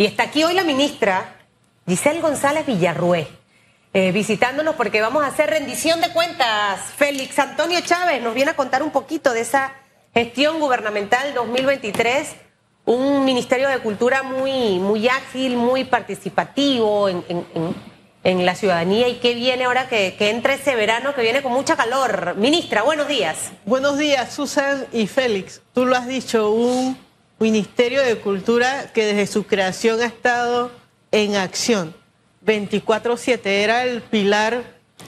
Y está aquí hoy la ministra Giselle González Villarrué, eh, visitándonos porque vamos a hacer rendición de cuentas. Félix Antonio Chávez nos viene a contar un poquito de esa gestión gubernamental 2023, un Ministerio de Cultura muy, muy ágil, muy participativo en, en, la ciudadanía y qué viene ahora que, que entre ese verano que viene con mucha calor. Ministra, buenos días. Buenos días, Susan y Félix. Tú lo has dicho, un Ministerio de Cultura que desde su creación ha estado en acción. 24/7 era el pilar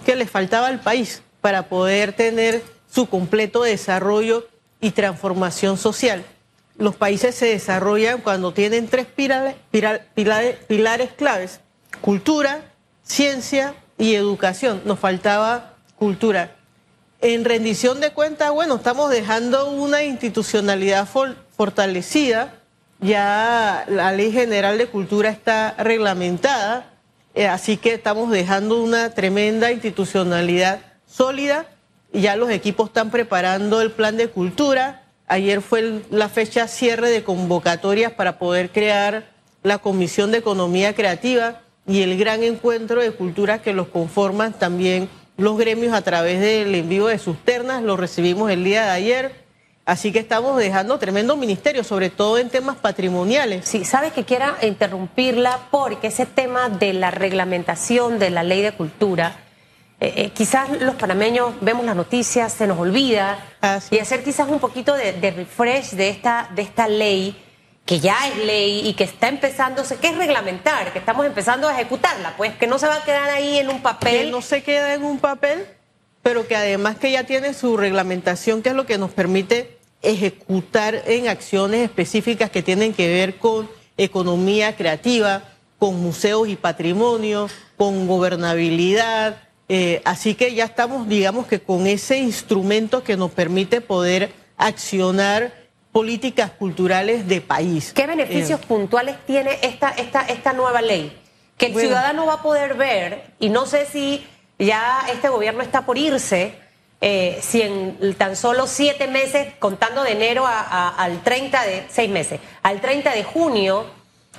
que le faltaba al país para poder tener su completo desarrollo y transformación social. Los países se desarrollan cuando tienen tres pilares, pilares claves, cultura, ciencia y educación. Nos faltaba cultura. En rendición de cuentas, bueno, estamos dejando una institucionalidad fortalecida, ya la Ley General de Cultura está reglamentada, eh, así que estamos dejando una tremenda institucionalidad sólida, ya los equipos están preparando el plan de cultura, ayer fue la fecha cierre de convocatorias para poder crear la Comisión de Economía Creativa y el gran encuentro de cultura que los conforman también los gremios a través del envío de sus ternas, lo recibimos el día de ayer Así que estamos dejando tremendo ministerio, sobre todo en temas patrimoniales. Sí, sabes que quiera interrumpirla porque ese tema de la reglamentación de la ley de cultura, eh, eh, quizás los panameños vemos las noticias, se nos olvida, y hacer quizás un poquito de, refresh de esta, de esta ley, que ya es ley y que está empezándose, que es reglamentar, que estamos empezando a ejecutarla, pues que no se va a quedar ahí en un papel. Que no se queda en un papel pero que además que ya tiene su reglamentación, que es lo que nos permite ejecutar en acciones específicas que tienen que ver con economía creativa, con museos y patrimonio, con gobernabilidad. Eh, así que ya estamos, digamos que con ese instrumento que nos permite poder accionar políticas culturales de país. ¿Qué beneficios eh, puntuales tiene esta, esta, esta nueva ley? Que el ciudadano va a poder ver, y no sé si ya este gobierno está por irse. Eh, si en tan solo siete meses, contando de enero al 30 de, seis meses, al 30 de junio,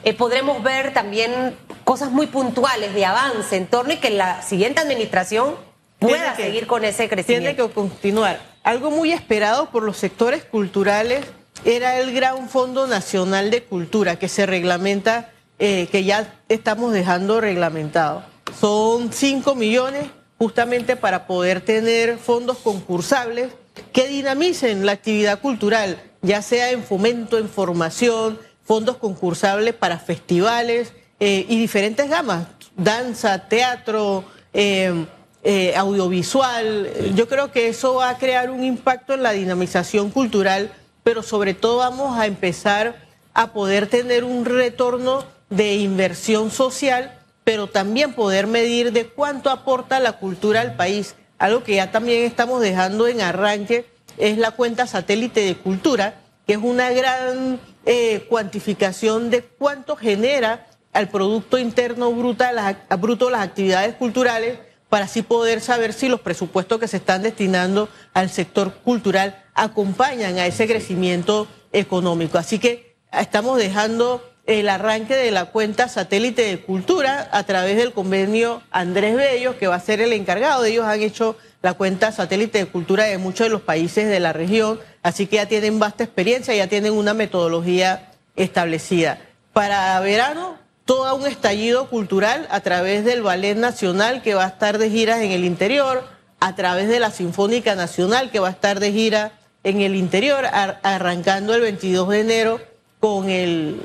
eh, podremos ver también cosas muy puntuales de avance en torno y que la siguiente administración pueda seguir con ese crecimiento. Tiene que continuar. Algo muy esperado por los sectores culturales era el Gran Fondo Nacional de Cultura que se reglamenta, eh, que ya estamos dejando reglamentado. Son 5 millones justamente para poder tener fondos concursables que dinamicen la actividad cultural, ya sea en fomento, en formación, fondos concursables para festivales eh, y diferentes gamas, danza, teatro, eh, eh, audiovisual. Yo creo que eso va a crear un impacto en la dinamización cultural, pero sobre todo vamos a empezar a poder tener un retorno de inversión social pero también poder medir de cuánto aporta la cultura al país. Algo que ya también estamos dejando en arranque es la cuenta satélite de cultura, que es una gran eh, cuantificación de cuánto genera al Producto Interno bruto las, bruto las actividades culturales para así poder saber si los presupuestos que se están destinando al sector cultural acompañan a ese crecimiento económico. Así que estamos dejando el arranque de la cuenta satélite de cultura a través del convenio Andrés Bello, que va a ser el encargado. Ellos han hecho la cuenta satélite de cultura de muchos de los países de la región, así que ya tienen vasta experiencia, ya tienen una metodología establecida. Para verano, todo un estallido cultural a través del Ballet Nacional, que va a estar de giras en el interior, a través de la Sinfónica Nacional, que va a estar de gira en el interior, arrancando el 22 de enero con, el,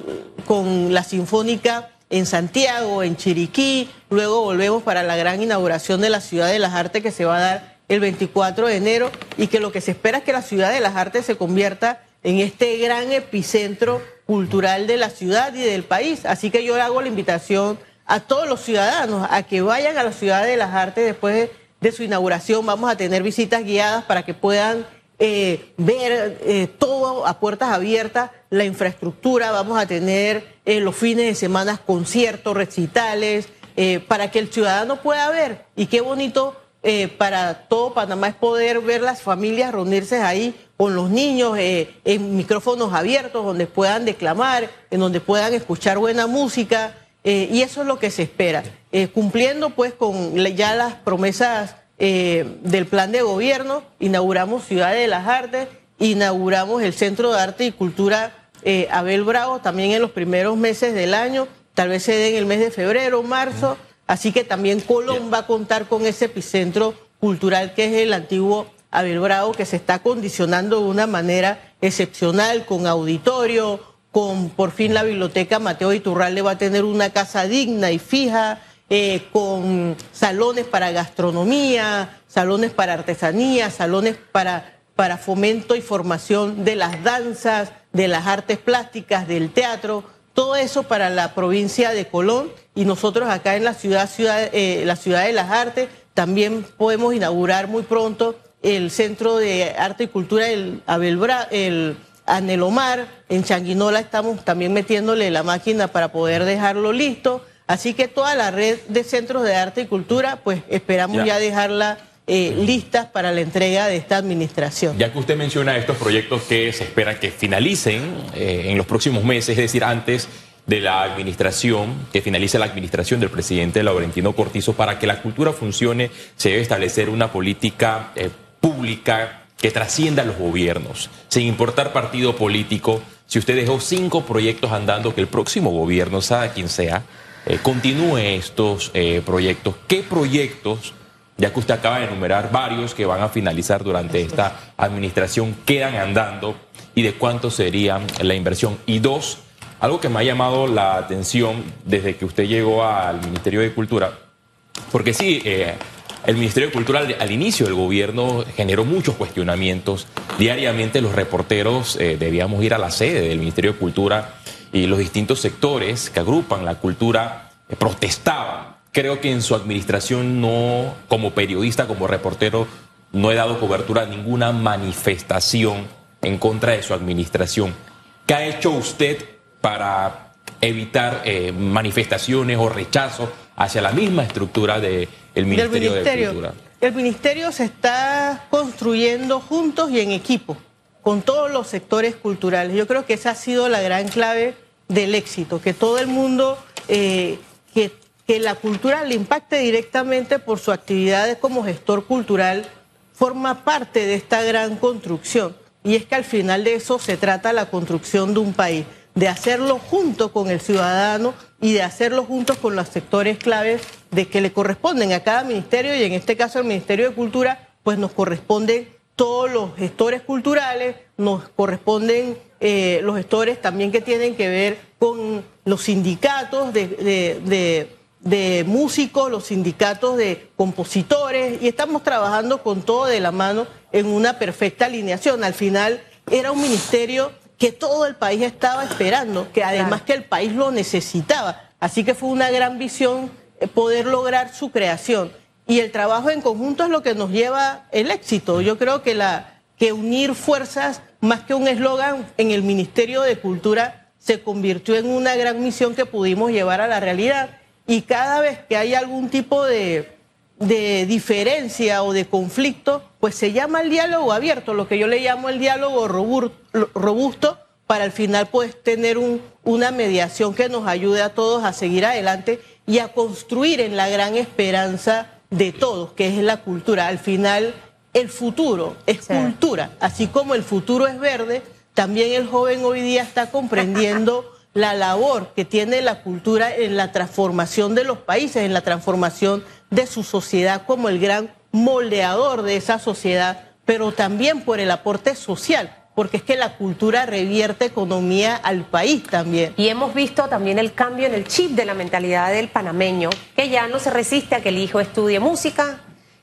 con la Sinfónica en Santiago, en Chiriquí, luego volvemos para la gran inauguración de la Ciudad de las Artes que se va a dar el 24 de enero y que lo que se espera es que la Ciudad de las Artes se convierta en este gran epicentro cultural de la ciudad y del país. Así que yo hago la invitación a todos los ciudadanos a que vayan a la Ciudad de las Artes después de su inauguración. Vamos a tener visitas guiadas para que puedan eh, ver eh, todo a puertas abiertas, la infraestructura, vamos a tener eh, los fines de semana conciertos, recitales, para que el ciudadano pueda ver. Y qué bonito para todo Panamá es poder ver las familias reunirse ahí con los niños en micrófonos abiertos donde puedan declamar, en donde puedan escuchar buena música y eso es lo que se espera, cumpliendo pues con ya las promesas del plan de gobierno, inauguramos Ciudad de las Artes, inauguramos el Centro de Arte y Cultura Abel Bravo también en los primeros meses del año, tal vez se dé en el mes de febrero, marzo. Así que también Colón va a contar con ese epicentro cultural que es el antiguo Abel Bravo, que se está condicionando de una manera excepcional, con auditorio, con por fin la biblioteca Mateo Iturralde va a tener una casa digna y fija, eh, con salones para gastronomía, salones para artesanía, salones para, para fomento y formación de las danzas, de las artes plásticas, del teatro todo eso para la provincia de Colón y nosotros acá en la ciudad, ciudad eh, la ciudad de las artes también podemos inaugurar muy pronto el Centro de Arte y Cultura Abelbra, el Anelomar, en Changuinola estamos también metiéndole la máquina para poder dejarlo listo. Así que toda la red de centros de arte y cultura, pues esperamos ya, dejarla eh, listas para la entrega de esta administración. Ya que usted menciona estos proyectos que se espera que finalicen eh, en los próximos meses, es decir, antes de la administración, que finalice la administración del presidente Laurentino Cortizo, para que la cultura funcione, se debe establecer una política eh, pública que trascienda a los gobiernos, sin importar partido político. Si usted dejó cinco proyectos andando, que el próximo gobierno, sea quien sea, continúe estos proyectos. ¿Qué proyectos ya que usted acaba de enumerar varios que van a finalizar durante esta administración, quedan andando y de cuánto sería la inversión. Y dos, algo que me ha llamado la atención desde que usted llegó al Ministerio de Cultura, porque sí, eh, el Ministerio de Cultura al, inicio del gobierno generó muchos cuestionamientos. Diariamente los reporteros eh, debíamos ir a la sede del Ministerio de Cultura y los distintos sectores que agrupan la cultura eh, protestaban Creo que en su administración no, como periodista, como reportero, no he dado cobertura a ninguna manifestación en contra de su administración. ¿Qué ha hecho usted para evitar eh, manifestaciones o rechazo hacia la misma estructura del Ministerio, de Cultura? El Ministerio se está construyendo juntos y en equipo con todos los sectores culturales. Yo creo que esa ha sido la gran clave del éxito, que todo el mundo eh, que la cultura le impacte directamente por su actividad como gestor cultural, forma parte de esta gran construcción. Y es que al final de eso se trata la construcción de un país, de hacerlo junto con el ciudadano y de hacerlo juntos con los sectores claves de que le corresponden a cada ministerio y en este caso al Ministerio de Cultura, pues nos corresponden todos los gestores culturales, nos corresponden eh, los gestores también que tienen que ver con los sindicatos de de músicos, los sindicatos de compositores, y estamos trabajando con todo de la mano en una perfecta alineación. Al final era un ministerio que todo el país estaba esperando, que además que el país lo necesitaba. Así que fue una gran visión eh, poder lograr su creación. Y el trabajo en conjunto es lo que nos lleva el éxito. Yo creo que, unir fuerzas, más que un eslogan, en el Ministerio de Cultura se convirtió en una gran misión que pudimos llevar a la realidad y cada vez que hay algún tipo de, diferencia o de conflicto, pues se llama el diálogo abierto, lo que yo le llamo el diálogo robusto, para al final pues tener un, una mediación que nos ayude a todos a seguir adelante y a construir en la gran esperanza de todos, que es la cultura. Al final el futuro es cultura, así como el futuro es verde, también el joven hoy día está comprendiendo la labor que tiene la cultura en la transformación de los países, en la transformación de su sociedad como el gran moldeador de esa sociedad, pero también por el aporte social, porque es que la cultura revierte economía al país también. Y hemos visto también el cambio en el chip de la mentalidad del panameño, que ya no se resiste a que el hijo estudie música,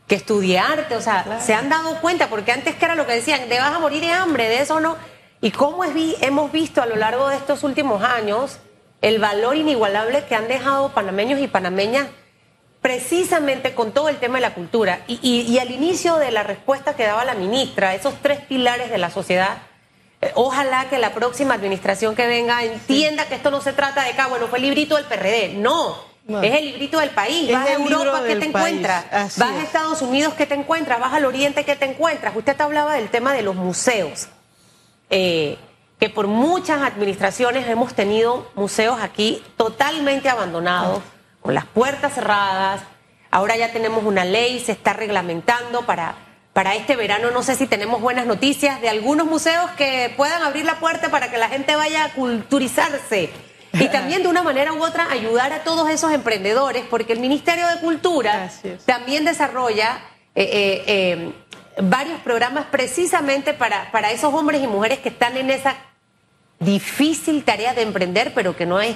que estudie arte, o sea, se han dado cuenta, porque antes que era lo que decían, te vas a morir de hambre, de eso no y cómo hemos visto a lo largo de estos últimos años el valor inigualable que han dejado panameños y panameñas precisamente con todo el tema de la cultura. Y, al inicio de la respuesta que daba la ministra, esos tres pilares de la sociedad, eh, ojalá que la próxima administración que venga entienda que esto no se trata de que, ah, bueno, fue el librito del PRD. No, Es el librito del país. Vas a Europa, ¿qué te encuentras? Vas a Estados Unidos, ¿qué te encuentras? Vas al Oriente, ¿qué te encuentras? Usted te hablaba del tema de los museos. Eh, que por muchas administraciones hemos tenido museos aquí totalmente abandonados, con las puertas cerradas. Ahora ya tenemos una ley, se está reglamentando para, para este verano. No sé si tenemos buenas noticias de algunos museos que puedan abrir la puerta para que la gente vaya a culturizarse. Y también de una manera u otra ayudar a todos esos emprendedores, porque el Ministerio de Cultura también desarrolla eh, eh, eh varios programas precisamente para, para esos hombres y mujeres que están en esa difícil tarea de emprender, pero que no es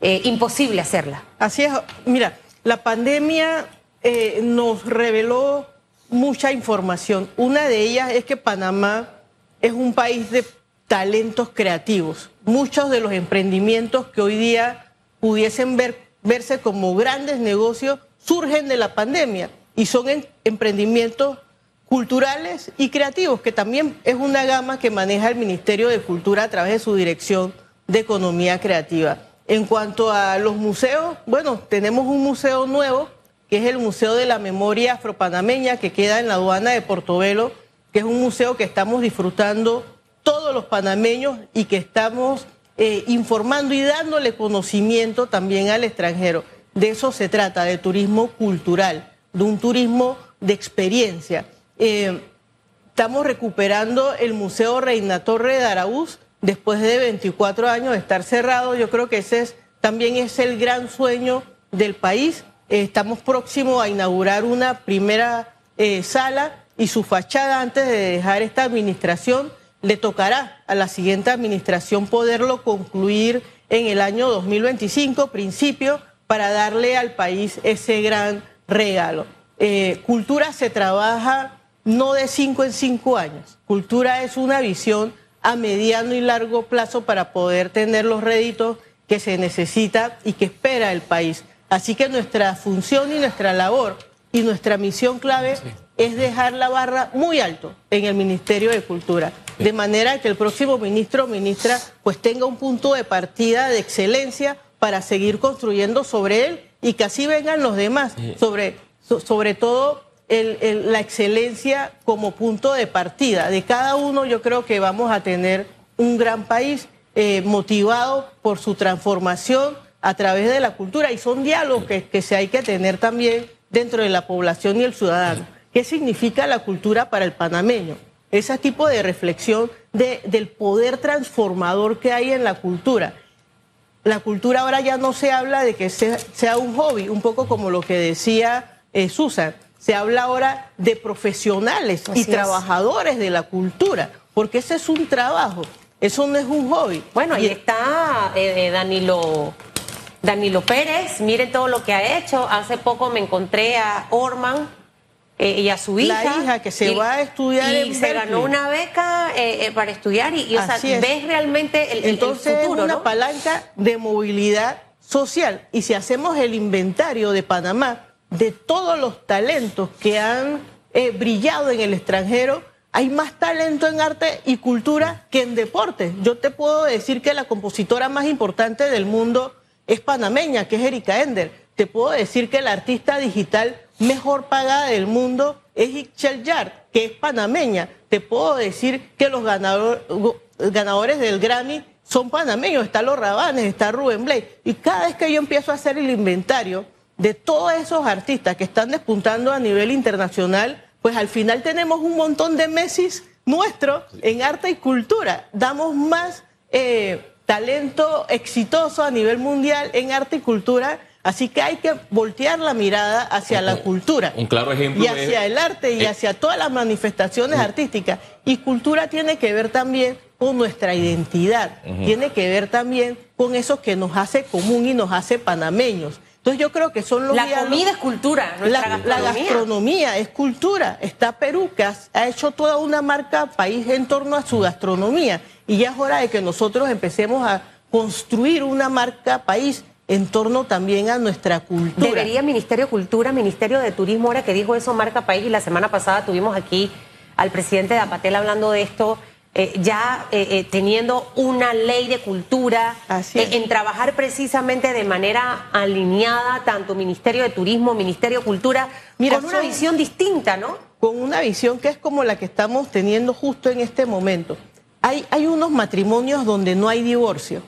eh, imposible hacerla. Así es. Mira, la pandemia eh, nos reveló mucha información. Una de ellas es que Panamá es un país de talentos creativos. Muchos de los emprendimientos que hoy día pudiesen verse como grandes negocios surgen de la pandemia y son emprendimientos culturales y creativos, que también es una gama que maneja el Ministerio de Cultura a través de su Dirección de Economía Creativa. En cuanto a los museos, bueno, tenemos un museo nuevo, que es el Museo de la Memoria Afropanameña, que queda en la aduana de Portobelo, que es un museo que estamos disfrutando todos los panameños y que estamos eh, informando y dándole conocimiento también al extranjero. De eso se trata, de turismo cultural, de un turismo de experiencia. Eh, estamos recuperando el Museo Reina Torre de Araúz después de 24 años de estar cerrado. Yo creo que ese es, también es el gran sueño del país. Eh, estamos próximos a inaugurar una primera eh, sala y su fachada antes de dejar esta administración. Le tocará a la siguiente administración poderlo concluir en el año 2025, principio, para darle al país ese gran regalo. cultura se trabaja no de cinco en cinco años. Cultura es una visión a mediano y largo plazo para poder tener los réditos que se necesita y que espera el país. Así que nuestra función y nuestra labor y nuestra misión clave es dejar la barra muy alto en el Ministerio de Cultura, de manera que el próximo ministro o ministra pues tenga un punto de partida de excelencia para seguir construyendo sobre él y que así vengan los demás, sobre, sobre todo la excelencia como punto de partida. De cada uno yo creo que vamos a tener un gran país eh, motivado por su transformación a través de la cultura y son diálogos que, se hay que tener también dentro de la población y el ciudadano. ¿Qué significa la cultura para el panameño? Ese tipo de reflexión de, del poder transformador que hay en la cultura. La cultura ahora ya no se habla de que sea, un hobby, un poco como lo que decía eh, Susan se habla ahora de profesionales y trabajadores de la cultura, porque ese es un trabajo, eso no es un hobby. Bueno, ahí está eh, eh, Danilo, Danilo Pérez, miren todo lo que ha hecho. Hace poco me encontré a Orman eh, y a su hija. La hija que se va a estudiar y se ganó una beca para estudiar y, o sea, ves realmente el, Entonces el futuro, es una palanca de movilidad social. Y si hacemos el inventario de Panamá, de todos los talentos que han eh, brillado en el extranjero, hay más talento en arte y cultura que en deporte. Yo te puedo decir que la compositora más importante del mundo es panameña, que es Erika Ender. Te puedo decir que la artista digital mejor pagada del mundo es Ixchel Yard, que es panameña. Te puedo decir que los ganadores del Grammy son panameños. Está Los Rabanes, está Rubén Blake. Y cada vez que yo empiezo a hacer el inventario, de todos esos artistas que están despuntando a nivel internacional, pues al final tenemos un montón de Messis nuestros en arte y cultura. Damos más eh, talento exitoso a nivel mundial en arte y cultura. Así que hay que voltear la mirada hacia la cultura. Un claro ejemplo. Y hacia el arte y hacia todas las manifestaciones artísticas. Y cultura tiene que ver también con nuestra identidad. Tiene que ver también con eso que nos hace común y nos hace panameños. Entonces yo creo que son los La comida es cultura, la, gastronomía. la, gastronomía. es cultura. Está Perú que ha, hecho toda una marca país en torno a su gastronomía y ya es hora de que nosotros empecemos a construir una marca país en torno también a nuestra cultura. Debería Ministerio de Cultura, Ministerio de Turismo, ahora que dijo eso marca país y la semana pasada tuvimos aquí al presidente de Apatel hablando de esto, eh, ya eh, eh, teniendo una ley de cultura, en trabajar precisamente de manera alineada, tanto Ministerio de Turismo, Ministerio de Cultura, Mira, con una son- visión distinta, ¿no? con una visión que es como la que estamos teniendo justo en este momento. Hay, hay unos matrimonios donde no hay divorcio,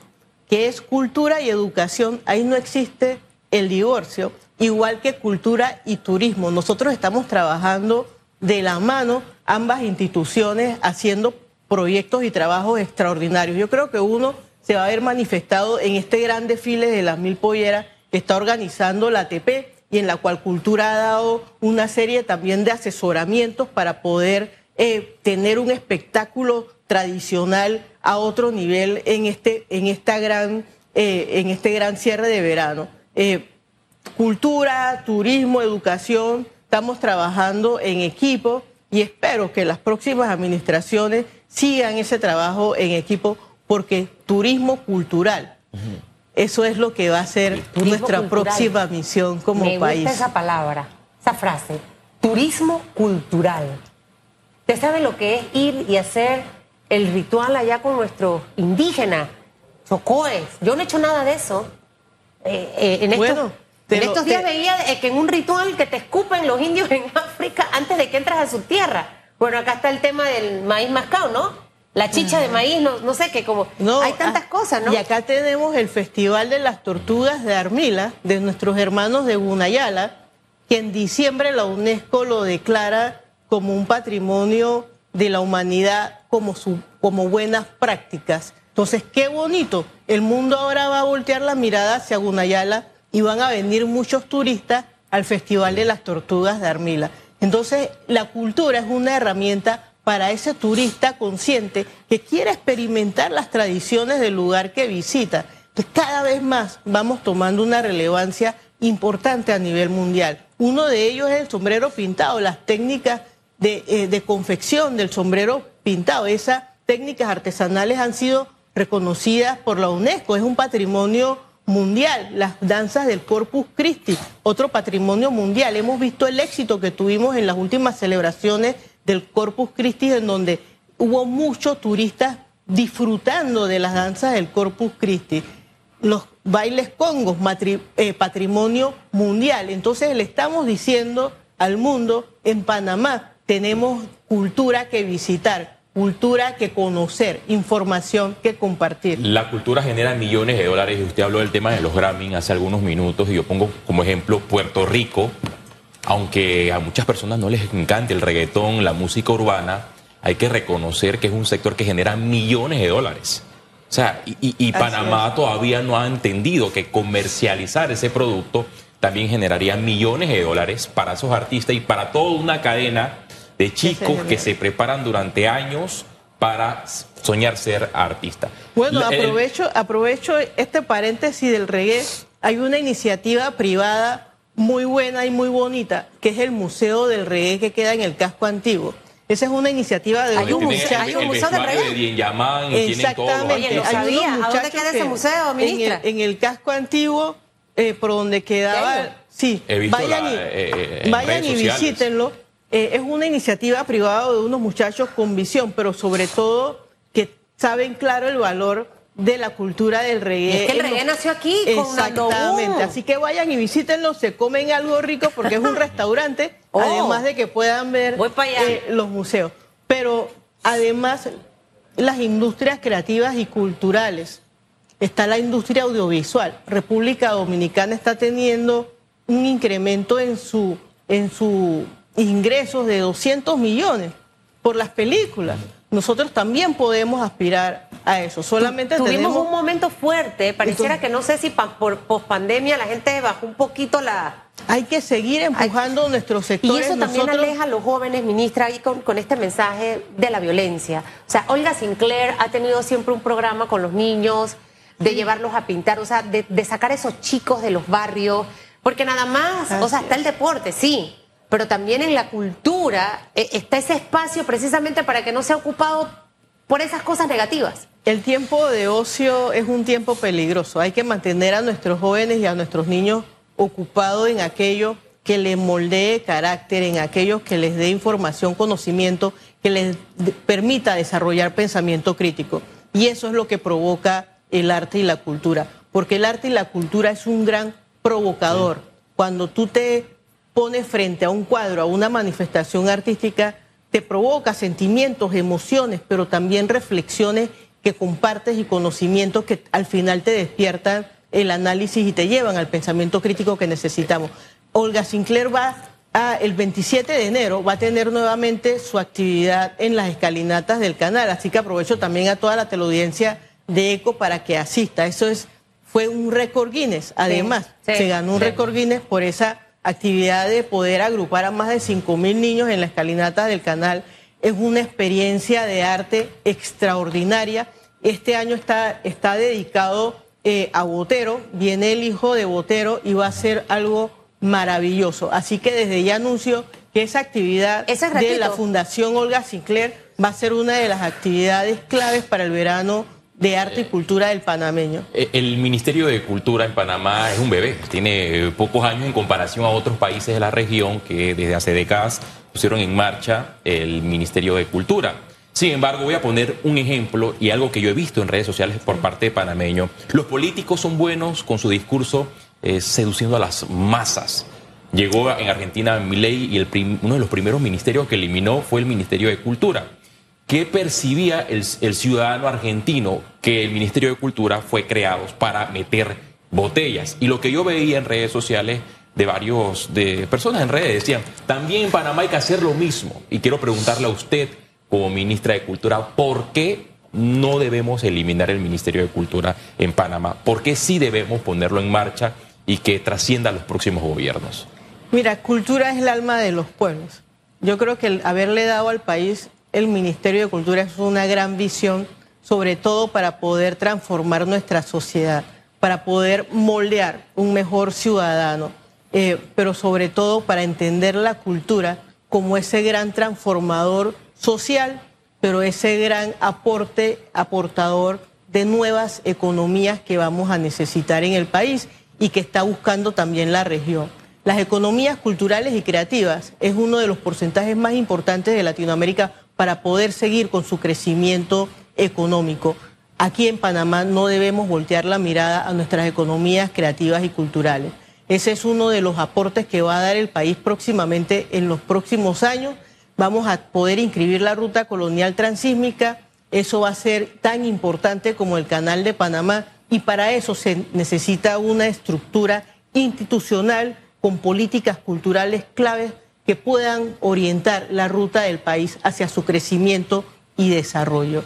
que es cultura y educación, ahí no existe el divorcio, igual que cultura y turismo. Nosotros estamos trabajando de la mano ambas instituciones haciendo proyectos y trabajos extraordinarios. Yo creo que uno se va a ver manifestado en este gran desfile de las mil polleras que está organizando la ATP y en la cual Cultura ha dado una serie también de asesoramientos para poder eh, tener un espectáculo tradicional a otro nivel en este, en esta gran, eh, en este gran cierre de verano. Eh, cultura, turismo, educación, estamos trabajando en equipo y espero que las próximas administraciones sigan ese trabajo en equipo porque turismo cultural, eso es lo que va a ser Turismo nuestra cultural. próxima misión como Me país. gusta esa palabra, esa frase, turismo cultural. ¿Usted sabe lo que es ir y hacer el ritual allá con nuestros indígenas, chocoes? Yo no he hecho nada de eso. Eh, eh, en estos, Bueno, te en lo- estos días te- veía que en un ritual que te escupen los indios en África antes de que entras a su tierra. Bueno, acá está el tema del maíz mascao, ¿no? La chicha de maíz, no, no sé, que como No, hay tantas ah, cosas, ¿no? Y acá tenemos el Festival de las Tortugas de Armila, de nuestros hermanos de Gunayala, que en diciembre la UNESCO lo declara como un patrimonio de la humanidad, como, su, como buenas prácticas. Entonces, qué bonito. El mundo ahora va a voltear la mirada hacia Gunayala y van a venir muchos turistas al Festival de las Tortugas de Armila. Entonces, la cultura es una herramienta para ese turista consciente que quiere experimentar las tradiciones del lugar que visita. Entonces, cada vez más vamos tomando una relevancia importante a nivel mundial. Uno de ellos es el sombrero pintado, las técnicas de, eh, de confección del sombrero pintado. Esas técnicas artesanales han sido reconocidas por la UNESCO, es un patrimonio mundial, las danzas del Corpus Christi, otro patrimonio mundial. Hemos visto el éxito que tuvimos en las últimas celebraciones del Corpus Christi, en donde hubo muchos turistas disfrutando de las danzas del Corpus Christi. Los bailes congos, eh, patrimonio mundial. Entonces le estamos diciendo al mundo, en Panamá tenemos cultura que visitar, cultura que conocer, información que compartir. La cultura genera millones de dólares y usted habló del tema de los Grammy hace algunos minutos y yo pongo como ejemplo Puerto Rico, aunque a muchas personas no les encante el reggaetón, la música urbana, hay que reconocer que es un sector que genera millones de dólares. O sea, y, Panamá todavía no ha entendido que comercializar ese producto también generaría millones de dólares para esos artistas y para toda una cadena de chicos que se preparan durante años para soñar ser artista. Bueno, el- aprovecho, aprovecho este paréntesis del reggae. Hay una iniciativa privada muy buena y muy bonita, que es el Museo del Reggae que queda en el casco antiguo. Esa es una iniciativa de Hay un tienen museo- hay un el museo del reggae. de Dianyamán tienen. Exactamente. No Hay unos. ¿A dónde queda ese museo, en ministra? el- En el, casco antiguo, eh, por donde quedaba. Sí, vayan la- y, eh, en vayan y sociales. visítenlo. Eh, es una iniciativa privada de unos muchachos con visión, pero sobre todo que saben claro el valor de la cultura del reggae. Es que el reggae nació aquí, con Exactamente. Así que vayan y visítenlo, se comen algo rico porque es un restaurante, Oh. además de que puedan ver eh, los museos. Pero además, las industrias creativas y culturales. Está la industria audiovisual. República Dominicana está teniendo un incremento en su en sus ingresos de 200 millones por las películas. Nosotros también podemos aspirar a eso. Solamente Tuvimos tenemos un momento fuerte, pareciera Entonces- que no sé si pa- por pospandemia la gente bajó un poquito la... hay que seguir empujando nuestros Y sectores. eso también Nosotros- aleja a los jóvenes, ministra, ahí con, con este mensaje de la violencia. O sea, Olga Sinclair ha tenido siempre un programa con los niños, de llevarlos a pintar, o sea, de, de sacar a esos chicos de los barrios, porque nada más, o sea, está el deporte, sí, pero también en la cultura eh, está ese espacio precisamente para que no sea ocupado por esas cosas negativas. El tiempo de ocio es un tiempo peligroso. Hay que mantener a nuestros jóvenes y a nuestros niños ocupados en aquello que les moldee carácter, en aquello que les dé información, conocimiento, que les permita desarrollar pensamiento crítico. Y eso es lo que provoca el arte y la cultura, porque el arte y la cultura es un gran provocador. Cuando tú te pones frente a un cuadro, a una manifestación artística, te provoca sentimientos, emociones, pero también reflexiones que compartes y conocimientos que al final te despiertan el análisis y te llevan al pensamiento crítico que necesitamos. Olga Sinclair va a, el 27 de enero va a tener nuevamente su actividad en las escalinatas del canal, así que aprovecho también a toda la teleaudiencia de ECO para que asista. Eso es fue un récord Guinness, además, se ganó un récord Guinness por esa actividad de poder agrupar a más de 5 mil niños en la escalinata del canal. Es una experiencia de arte extraordinaria. Este año está, está dedicado eh, a Botero, viene el hijo de Botero y va a ser algo maravilloso. Así que desde ya anuncio que esa actividad de la Fundación Olga Sinclair va a ser una de las actividades claves para el verano de arte y cultura del panameño. Eh, el Ministerio de Cultura en Panamá es un bebé, tiene pocos años en comparación a otros países de la región que desde hace décadas pusieron en marcha el Ministerio de Cultura. Sin embargo, voy a poner un ejemplo y algo que yo he visto en redes sociales por parte de panameño. Los políticos son buenos con su discurso eh, seduciendo a las masas. Llegó en Argentina Milei y el uno de los primeros ministerios que eliminó fue el Ministerio de Cultura. ¿Qué percibía el, ciudadano argentino que el Ministerio de Cultura fue creado para meter botellas? Y lo que yo veía en redes sociales de varios de personas en redes decían, también en Panamá hay que hacer lo mismo. Y quiero preguntarle a usted, como ministra de Cultura, ¿por qué no debemos eliminar el Ministerio de Cultura en Panamá? ¿Por qué sí debemos ponerlo en marcha y que trascienda a los próximos gobiernos? Mira, cultura es el alma de los pueblos. Yo creo que el haberle dado al país el Ministerio de Cultura es una gran visión, sobre todo para poder transformar nuestra sociedad, para poder moldear un mejor ciudadano, eh, pero sobre todo para entender la cultura como ese gran transformador social, pero ese gran aporte, aportador de nuevas economías que vamos a necesitar en el país y que está buscando también la región. Las economías culturales y creativas es uno de los porcentajes más importantes de Latinoamérica para poder seguir con su crecimiento económico. Aquí en Panamá no debemos voltear la mirada a nuestras economías creativas y culturales. Ese es uno de los aportes que va a dar el país próximamente en los próximos años. Vamos a poder inscribir la ruta colonial transísmica. Eso va a ser tan importante como el canal de Panamá y para eso se necesita una estructura institucional con políticas culturales claves que puedan orientar la ruta del país hacia su crecimiento y desarrollo.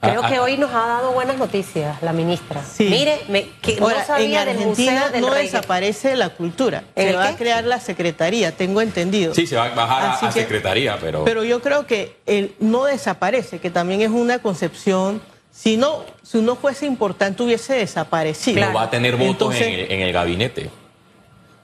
Creo ah, que ah. hoy nos ha dado buenas noticias la ministra. Mire, que no sabía en Argentina del no desaparece la cultura. Se va a crear la secretaría, tengo entendido. Sí, se va a bajar a, secretaría, pero. Pero yo creo que el no desaparece, que también es una concepción. Si no, si no fuese importante, hubiese desaparecido. Pero va a tener votos en el gabinete.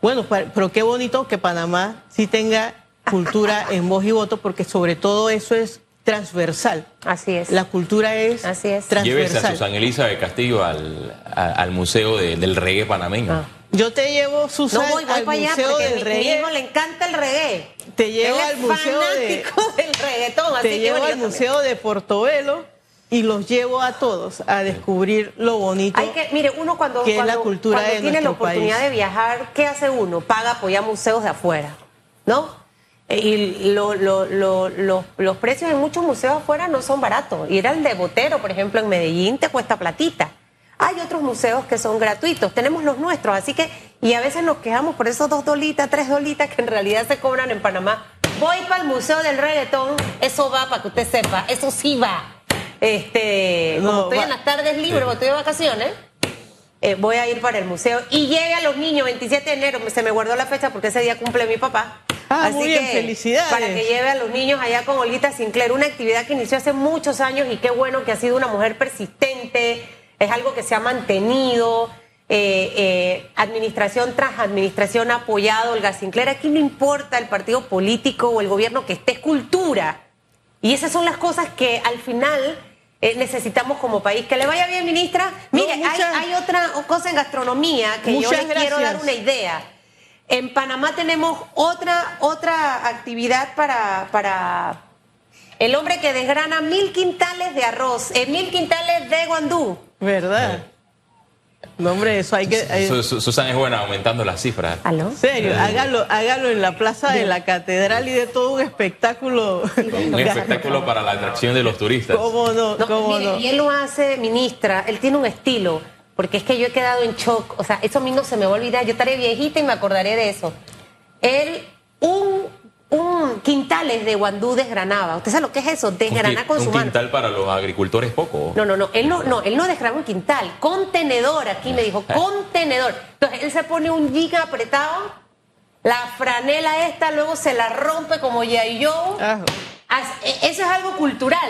Bueno, pero qué bonito que Panamá sí tenga cultura en voz y voto, porque sobre todo eso es transversal. Así es. La cultura es, Así es. transversal. Llévese a Susana Elisa de Castillo al, Museo del Reggae panameño. Ah. Yo te llevo, Susana, no, voy, al Museo del Reggae. Mi hijo le encanta el reggae. Te llevo al Museo de, del reggaetón. Te llevo al Museo de Portobelo y los llevo a todos a descubrir lo bonito Hay que, mire, uno cuando, que es la cultura cuando tiene la oportunidad de viajar, ¿qué hace uno? Paga apoyar museos de afuera, ¿no? Eh, y los precios en muchos museos afuera no son baratos. Ir al de Botero, por ejemplo, en Medellín te cuesta platita. Hay otros museos que son gratuitos, tenemos los nuestros, así que, y a veces nos quejamos por esos dos dolitas, tres dolitas que en realidad se cobran en Panamá. Voy para el Museo del Reggaetón, eso va para que usted sepa, eso sí va. Este, como estoy en las tardes libres, o estoy de vacaciones, eh, voy a ir para el museo. Y llega los niños, 27 de enero, se me guardó la fecha porque ese día cumple mi papá. Ah, Así muy bien, que, felicidades. Para que lleve a los niños allá con Olguita Sinclair, una actividad que inició hace muchos años y qué bueno que ha sido una mujer persistente, es algo que se ha mantenido. Eh, eh, administración tras administración ha apoyado Olga Sinclair. Aquí no importa el partido político o el gobierno que esté, es cultura. Y esas son las cosas que al final eh, necesitamos como país. Que le vaya bien, ministra. Mire, hay, otra cosa en gastronomía que yo les quiero dar una idea. En Panamá tenemos otra, otra actividad para, para El hombre que desgrana mil quintales de arroz, eh, mil quintales de guandú. ¿Verdad? No, hombre, eso hay que... hay- Su- Su- Susan es buena aumentando las cifras. ¿Aló? En serio, hágalo, hágalo en la plaza de la catedral y de todo un espectáculo. Un espectáculo para la atracción de los turistas. ¿Cómo no? No, ¿Cómo mire, no? Y él lo hace, ministra, él tiene un estilo, porque es que yo he quedado en shock, o sea, eso a mí no se me va a olvidar, yo estaré viejita y me acordaré de eso. Él, un, un quintales de guandú desgranaba, ¿usted sabe lo que es eso? Un, Desgranar con un su mano. quintal para los agricultores poco. No, no, no, él no, no, él no desgraba un quintal, contenedor, aquí me dijo, contenedor. Entonces él se pone un giga apretado, la franela esta luego se la rompe como ya yo. Ah. E- Eso es algo cultural.